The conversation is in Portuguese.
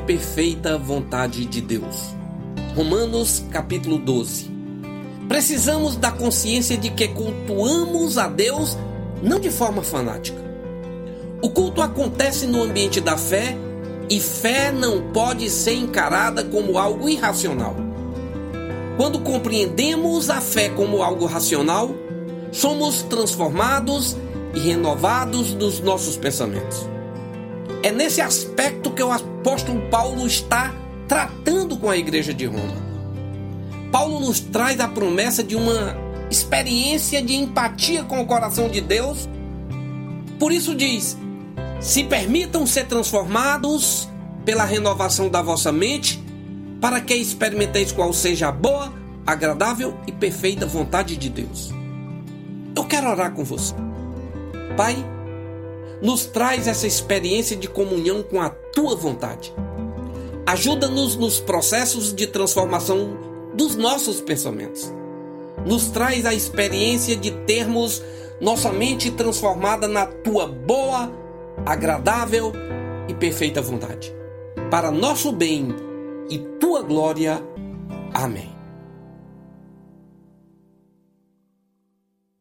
perfeita vontade de Deus. Romanos capítulo 12. Precisamos da consciência de que cultuamos a Deus não de forma fanática. O culto acontece no ambiente da fé e fé não pode ser encarada como algo irracional. Quando compreendemos a fé como algo racional, somos transformados e renovados nos nossos pensamentos. É nesse aspecto que o apóstolo Paulo está tratando com a igreja de Roma. Paulo nos traz a promessa de uma experiência de empatia com o coração de Deus. Por isso diz: se permitam ser transformados pela renovação da vossa mente, para que experimenteis qual seja a boa, agradável e perfeita vontade de Deus. Eu quero orar com você. Pai, nos traz essa experiência de comunhão com a tua vontade. Ajuda-nos nos processos de transformação dos nossos pensamentos. Nos traz a experiência de termos nossa mente transformada na tua boa, agradável e perfeita vontade. Para nosso bem e tua glória. Amém.